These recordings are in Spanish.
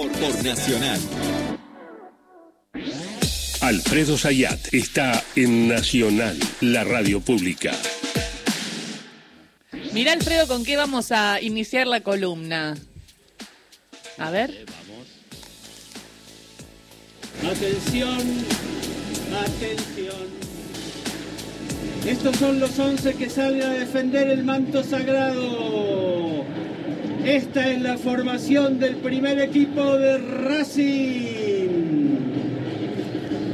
por, por Nacional. Alfredo Sayat está en Nacional, la radio pública. Mira, Alfredo, ¿con qué vamos a iniciar la columna? A ver. Atención, atención. Estos son los 11 que salen a defender el manto sagrado. Esta es la formación del primer equipo de Racing.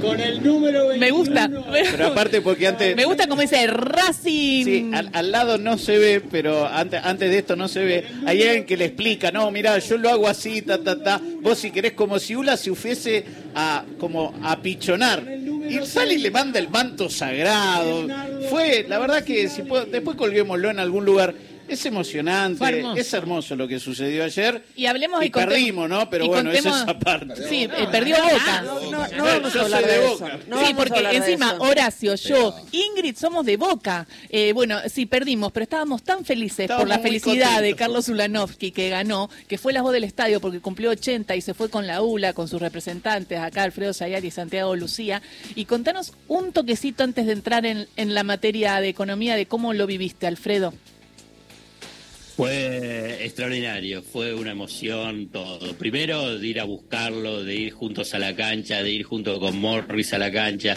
Con el número 21. Me gusta. Pero aparte porque antes... Me gusta como dice Racing. Sí, al, al lado no se ve, pero antes, antes de esto no se ve. Hay alguien que le explica, no, mira, yo lo hago así, ta, ta, ta. Vos si querés como si Ula se fuese a como a pichonar. Y sale y le manda el manto sagrado. Fue, la verdad que si puedo- después colguémoslo en algún lugar. Es emocionante, Fue hermoso. es hermoso lo que sucedió ayer. Y hablemos y, Y perdimos, ¿no? Pero bueno, esa contemos- es aparte. Sí, eh, perdió Boca. No, no, no Bueno, vamos yo a hablar soy de, de eso. Boca. No sí, porque encima. Horacio, yo, Ingrid somos de Boca. Eh, bueno, sí, perdimos, pero estábamos tan felices por la felicidad de. Carlos Ulanovsky que ganó, que fue la voz del estadio porque cumplió 80 y se fue con la ULA, con sus representantes, acá Alfredo Sayar y Santiago Lucía. Y contanos un toquecito antes de entrar en, en la materia de economía de cómo lo viviste, Alfredo. Fue extraordinario, fue una emoción todo. Primero de ir a buscarlo, de ir juntos a la cancha, de ir junto con Morris a la cancha,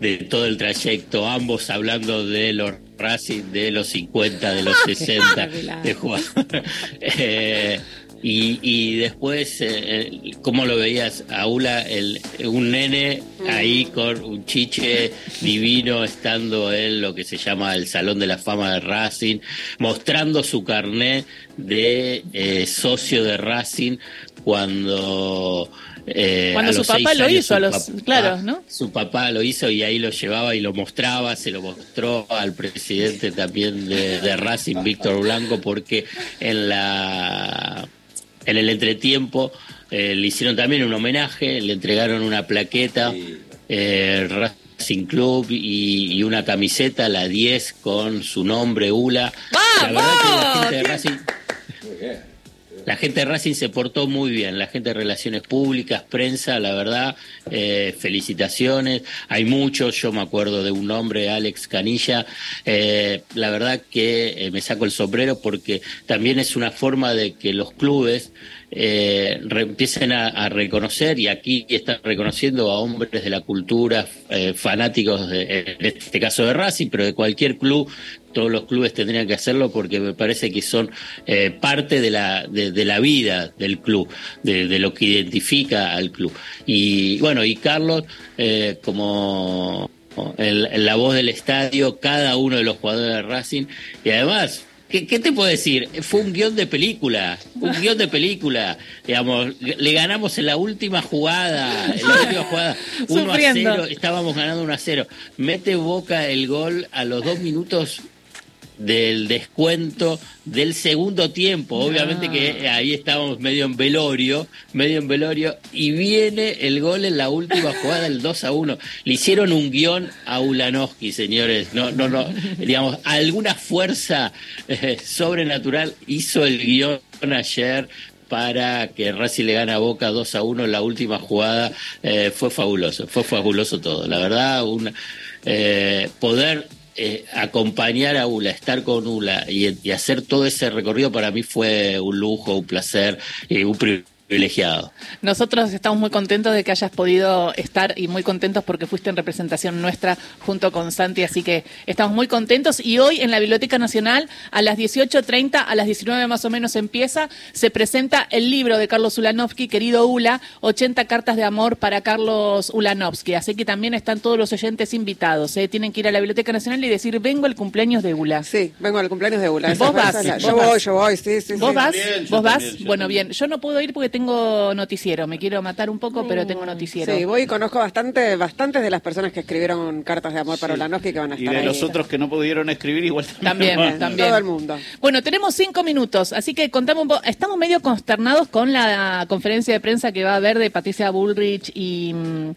de todo el trayecto, ambos hablando de los Racing de los 50, de los 60, de jugar. Eh, y, y después, eh, ¿cómo lo veías? Aula, el, un nene ahí con un chiche divino, estando en lo que se llama el Salón de la Fama de Racing, mostrando su carnet de eh, socio de Racing cuando... eh, Cuando su papá lo años hizo, a los- papá- claro, ¿no? Su papá lo hizo y ahí lo llevaba y lo mostraba, se lo mostró al presidente también de, de Racing, Víctor Blanco, porque en la en el entretiempo eh, le hicieron también un homenaje, le entregaron una plaqueta, eh, Racing Club y, y una camiseta, la 10, con su nombre, ULA. La verdad que la gente de Racing la gente de Racing se portó muy bien, la gente de Relaciones Públicas, prensa, la verdad, eh, felicitaciones. Hay muchos, yo me acuerdo de un nombre, Alex Canilla. eh, la verdad que eh, me saco el sombrero porque también es una forma de que los clubes eh, empiecen a, reconocer, y aquí están reconociendo a hombres de la cultura, eh, fanáticos, de, en este caso de Racing, pero de cualquier club, todos los clubes tendrían que hacerlo porque me parece que son eh, parte de la, de, de la vida del club, de, lo que identifica al club. Y bueno, y Carlos, eh, como la voz del estadio, cada uno de los jugadores de Racing, y además ¿Qué, qué te puedo decir? Fue un guion de película, un guion de película. Digamos, le ganamos en la última jugada, en la última jugada, 1 a Sufriendo. 0, estábamos ganando 1 a 0. Mete Boca el gol a los dos minutos del descuento del segundo tiempo. Obviamente que ahí estábamos medio en velorio, medio en velorio, y viene el gol en la última jugada, el 2 a 1. Le hicieron un guion a Ulanowski, señores. No, no, no. Digamos, alguna fuerza eh, sobrenatural hizo el guion ayer para que Racing le gane a Boca 2 a 1 en la última jugada. Eh, fue fabuloso, fue fabuloso todo. La verdad, un, eh, poder eh, acompañar a Ula, estar con Ula y, hacer todo ese recorrido para mí fue un lujo, un placer un privilegiado. Nosotros estamos muy contentos de que hayas podido estar y muy contentos porque fuiste en representación nuestra junto con Santi, así que estamos muy contentos. Y hoy en la Biblioteca Nacional, a las 18.30, a las 19 más o menos empieza, se presenta el libro de Carlos Ulanovsky, querido Ula, 80 cartas de amor para Carlos Ulanovsky. Así que también están todos los oyentes invitados. ¿eh? Tienen que ir a la Biblioteca Nacional y decir, vengo al cumpleaños de Ula. Sí, vengo al cumpleaños de Ula. Vos Esa- vas, Yo vas. voy, yo voy, sí, sí. ¿Vos sí. vas? ¿Vos vas? también, bueno, también. bien. Yo no puedo ir porque tengo noticiero. Me quiero matar un poco, pero tengo noticiero. Sí, voy y conozco bastante, bastantes de las personas que escribieron cartas de amor para Ulanowski que van a Y estar de ahí. los otros que no pudieron escribir, igual También, van. también. Todo el mundo. Bueno, tenemos cinco minutos, así que contamos un poco. Estamos medio consternados con la conferencia de prensa que va a haber de Patricia Bullrich y, mm,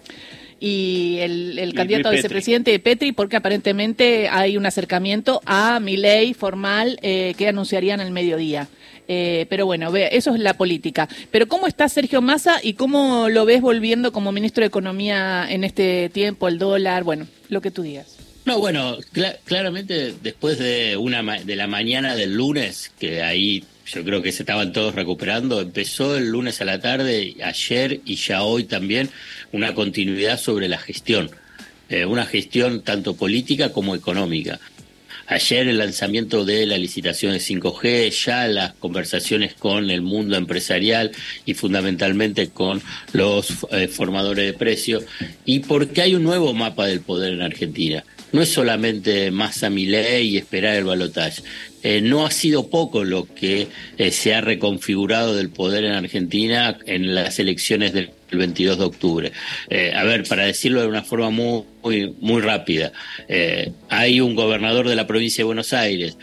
y el, el Y candidato a vicepresidente de Petri, porque aparentemente hay un acercamiento a mi ley formal eh, que anunciarían al mediodía. Eh, pero bueno, ve, eso es la política. Pero ¿cómo está Sergio Massa y cómo lo ves volviendo como ministro de Economía en este tiempo, el dólar? Bueno, lo que tú digas. No, bueno, cla- claramente después de una ma- de la mañana del lunes, que ahí yo creo que se estaban todos recuperando, empezó el lunes a la tarde, ayer y ya hoy también, una continuidad sobre la gestión, eh, una gestión tanto política como económica. Ayer el lanzamiento de la licitación de 5G, ya las conversaciones con el mundo empresarial y fundamentalmente con los eh, formadores de precios, y porque hay un nuevo mapa del poder en Argentina. No es solamente Massa Milei y esperar el balotaje. Eh, no ha sido poco lo que eh, se ha reconfigurado del poder en Argentina en las elecciones del 22 de octubre. Eh, a ver, para decirlo de una forma muy, muy, rápida, eh, hay un gobernador de la provincia de Buenos Aires,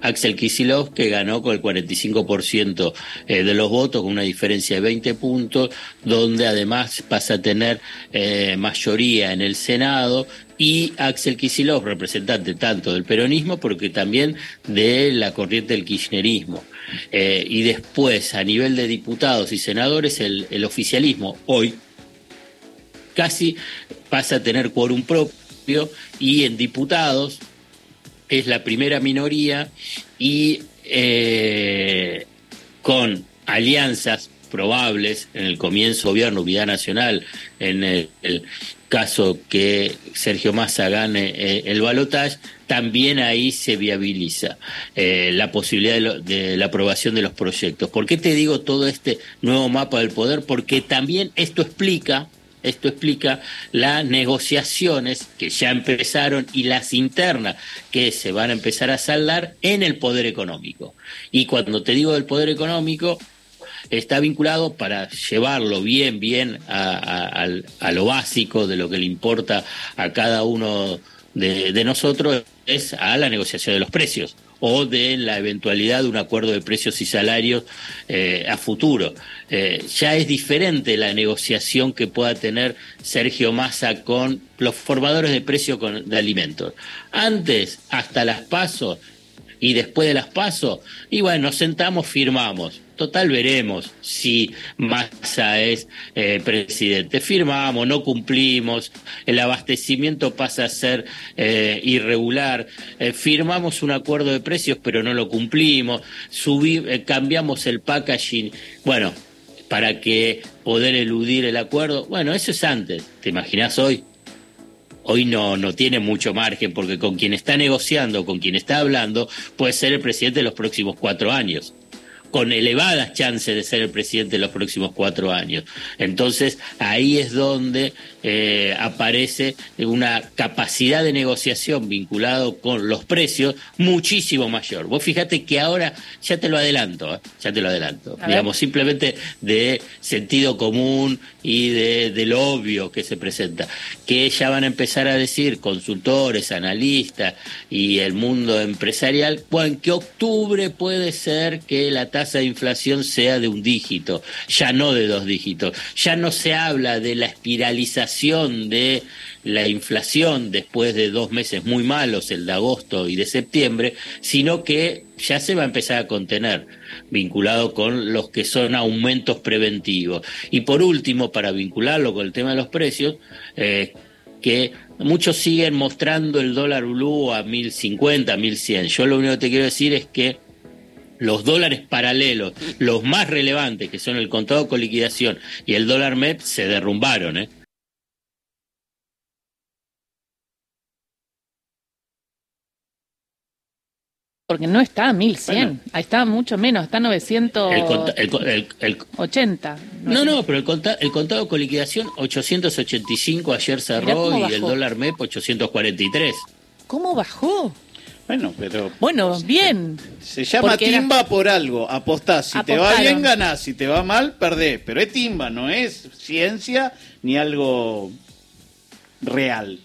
Axel Kicillof, que ganó con el 45% eh, de los votos, con una diferencia de 20 puntos, donde además pasa a tener eh, mayoría en el Senado, y Axel Kicillof, representante tanto del peronismo, porque también de la corriente del kirchnerismo. Eh, y después, a nivel de diputados y senadores, el, el oficialismo hoy casi pasa a tener quórum propio y en diputados es la primera minoría y eh, con alianzas probables en el comienzo gobierno Unidad Nacional, en el, caso que Sergio Massa gane eh, el balotaje, también ahí se viabiliza eh, la posibilidad de, lo- de la aprobación de los proyectos. ¿Por qué te digo todo este nuevo mapa del poder? Porque también esto explica esto explica las negociaciones que ya empezaron y las internas que se van a empezar a saldar en el poder económico. Y cuando te digo del poder económico, está vinculado para llevarlo bien, bien a, a- lo básico de lo que le importa a cada uno de, de nosotros, es a la negociación de los precios o de la eventualidad de un acuerdo de precios y salarios eh, a futuro. Eh, ya es diferente la negociación que pueda tener Sergio Massa con los formadores de precios de alimentos. Antes, hasta las pasos, y después de las pasos, y bueno, nos sentamos, firmamos. Total, veremos si Massa es eh, presidente. Firmamos, no cumplimos, el abastecimiento pasa a ser eh, irregular, eh, firmamos un acuerdo de precios, pero no lo cumplimos, cambiamos el packaging. Bueno, para que poder eludir el acuerdo, bueno, eso es antes. ¿Te imaginas hoy? hoy no, no tiene mucho margen porque con quien está negociando, con quien está hablando, puede ser el presidente de los próximos cuatro años con elevadas chances de ser el presidente de los próximos cuatro años. Entonces, ahí es donde eh, aparece una capacidad de negociación vinculado con los precios muchísimo mayor. Vos fíjate que ahora, ya te lo adelanto, ¿eh? ya te lo adelanto, A ver. digamos, simplemente de sentido común y de, de lo obvio que se presenta, que ya van a empezar a decir consultores, analistas y el mundo empresarial, que octubre puede ser que la tasa de inflación sea de un dígito, ya no de dos dígitos, ya no se habla de la espiralización de la inflación después de dos meses muy malos, el de agosto y de septiembre, sino que ya se va a empezar a contener, vinculado con los que son aumentos preventivos. Y por último, para vincularlo con el tema de los precios, eh, que muchos siguen mostrando el dólar blue a 1050, 1100. Yo lo único que te quiero decir es que los dólares paralelos, los más relevantes, que son el contado con liquidación y el dólar MEP, se derrumbaron, ¿eh? Porque no está a 1100, Bueno. ahí está mucho menos, está a El 980. conta- el co- el- el- no, no, pero el, conta- el contado con liquidación 885 ayer cerró y el dólar MEP 843. ¿Cómo bajó? Bueno, pero Bueno, bien. se llama era- timba por algo. Apostás. Si te va bien, ganás. Si te va mal, perdés. Pero es timba, no es ciencia ni algo real.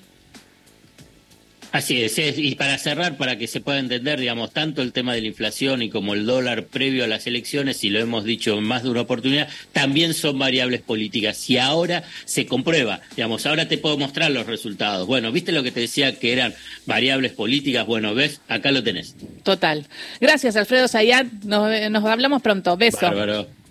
Así es, es, y para cerrar, para que se pueda entender, digamos, tanto el tema de la inflación y como el dólar previo a las elecciones, y lo hemos dicho en más de una oportunidad, también son variables políticas. Y ahora se comprueba, digamos, ahora te puedo mostrar los resultados. Bueno, ¿viste lo que te decía que eran variables políticas? Bueno, ves, acá lo tenés. Total. Gracias, Alfredo Sayat. Nos, nos hablamos pronto. Beso. Bárbaro.